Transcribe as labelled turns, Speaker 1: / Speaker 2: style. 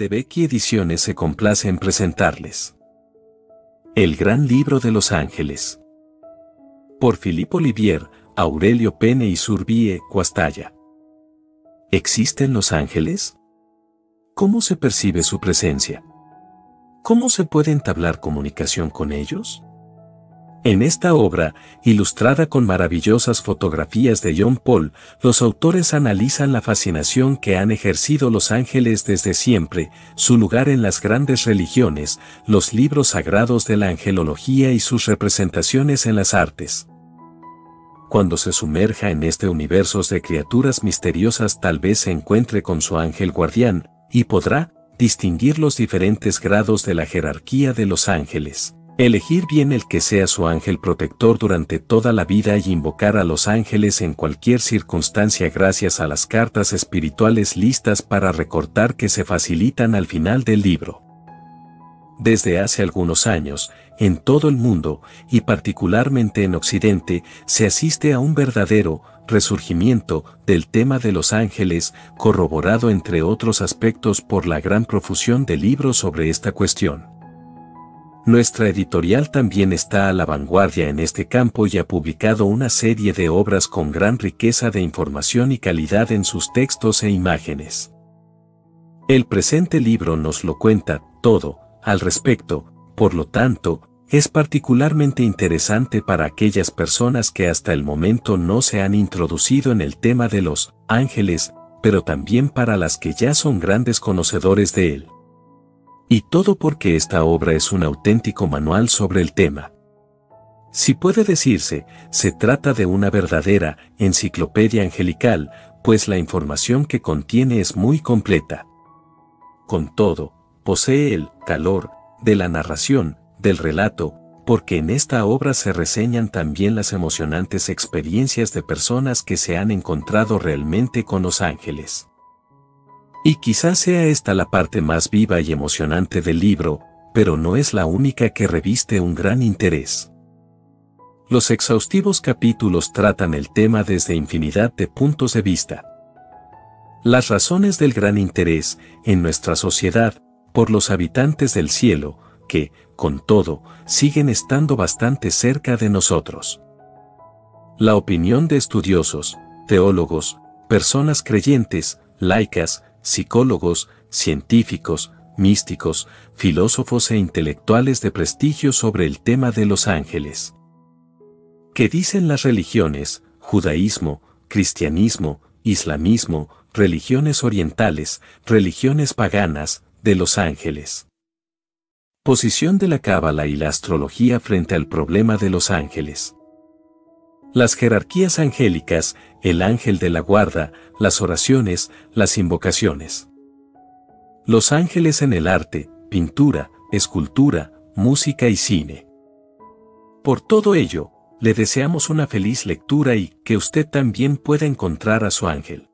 Speaker 1: de Becky Ediciones se complace en presentarles. El Gran Libro de los Ángeles. Por Philippe Olivier, Aurelio Pene y Surbie Cuastalla. ¿Existen los ángeles? ¿Cómo se percibe su presencia? ¿Cómo se puede entablar comunicación con ellos? En esta obra, ilustrada con maravillosas fotografías de John Paul, los autores analizan la fascinación que han ejercido los ángeles desde siempre, su lugar en las grandes religiones, los libros sagrados de la angelología y sus representaciones en las artes. Cuando se sumerja en este universo de criaturas misteriosas tal vez se encuentre con su ángel guardián, y podrá distinguir los diferentes grados de la jerarquía de los ángeles. Elegir bien el que sea su ángel protector durante toda la vida y invocar a los ángeles en cualquier circunstancia gracias a las cartas espirituales listas para recortar que se facilitan al final del libro. Desde hace algunos años, en todo el mundo, y particularmente en Occidente, se asiste a un verdadero resurgimiento del tema de los ángeles, corroborado entre otros aspectos por la gran profusión de libros sobre esta cuestión. Nuestra editorial también está a la vanguardia en este campo y ha publicado una serie de obras con gran riqueza de información y calidad en sus textos e imágenes. El presente libro nos lo cuenta todo al respecto, por lo tanto, es particularmente interesante para aquellas personas que hasta el momento no se han introducido en el tema de los ángeles, pero también para las que ya son grandes conocedores de él. Y todo porque esta obra es un auténtico manual sobre el tema. Si puede decirse, se trata de una verdadera enciclopedia angelical, pues la información que contiene es muy completa. Con todo, posee el calor de la narración, del relato, porque en esta obra se reseñan también las emocionantes experiencias de personas que se han encontrado realmente con los ángeles. Y quizás sea esta la parte más viva y emocionante del libro, pero no es la única que reviste un gran interés. Los exhaustivos capítulos tratan el tema desde infinidad de puntos de vista. Las razones del gran interés en nuestra sociedad por los habitantes del cielo, que, con todo, siguen estando bastante cerca de nosotros. La opinión de estudiosos, teólogos, personas creyentes, laicas, psicólogos, científicos, místicos, filósofos e intelectuales de prestigio sobre el tema de los ángeles. ¿Qué dicen las religiones, judaísmo, cristianismo, islamismo, religiones orientales, religiones paganas, de los ángeles? Posición de la cábala y la astrología frente al problema de los ángeles. Las jerarquías angélicas, el ángel de la guarda, las oraciones, las invocaciones. Los ángeles en el arte, pintura, escultura, música y cine. Por todo ello, le deseamos una feliz lectura y que usted también pueda encontrar a su ángel.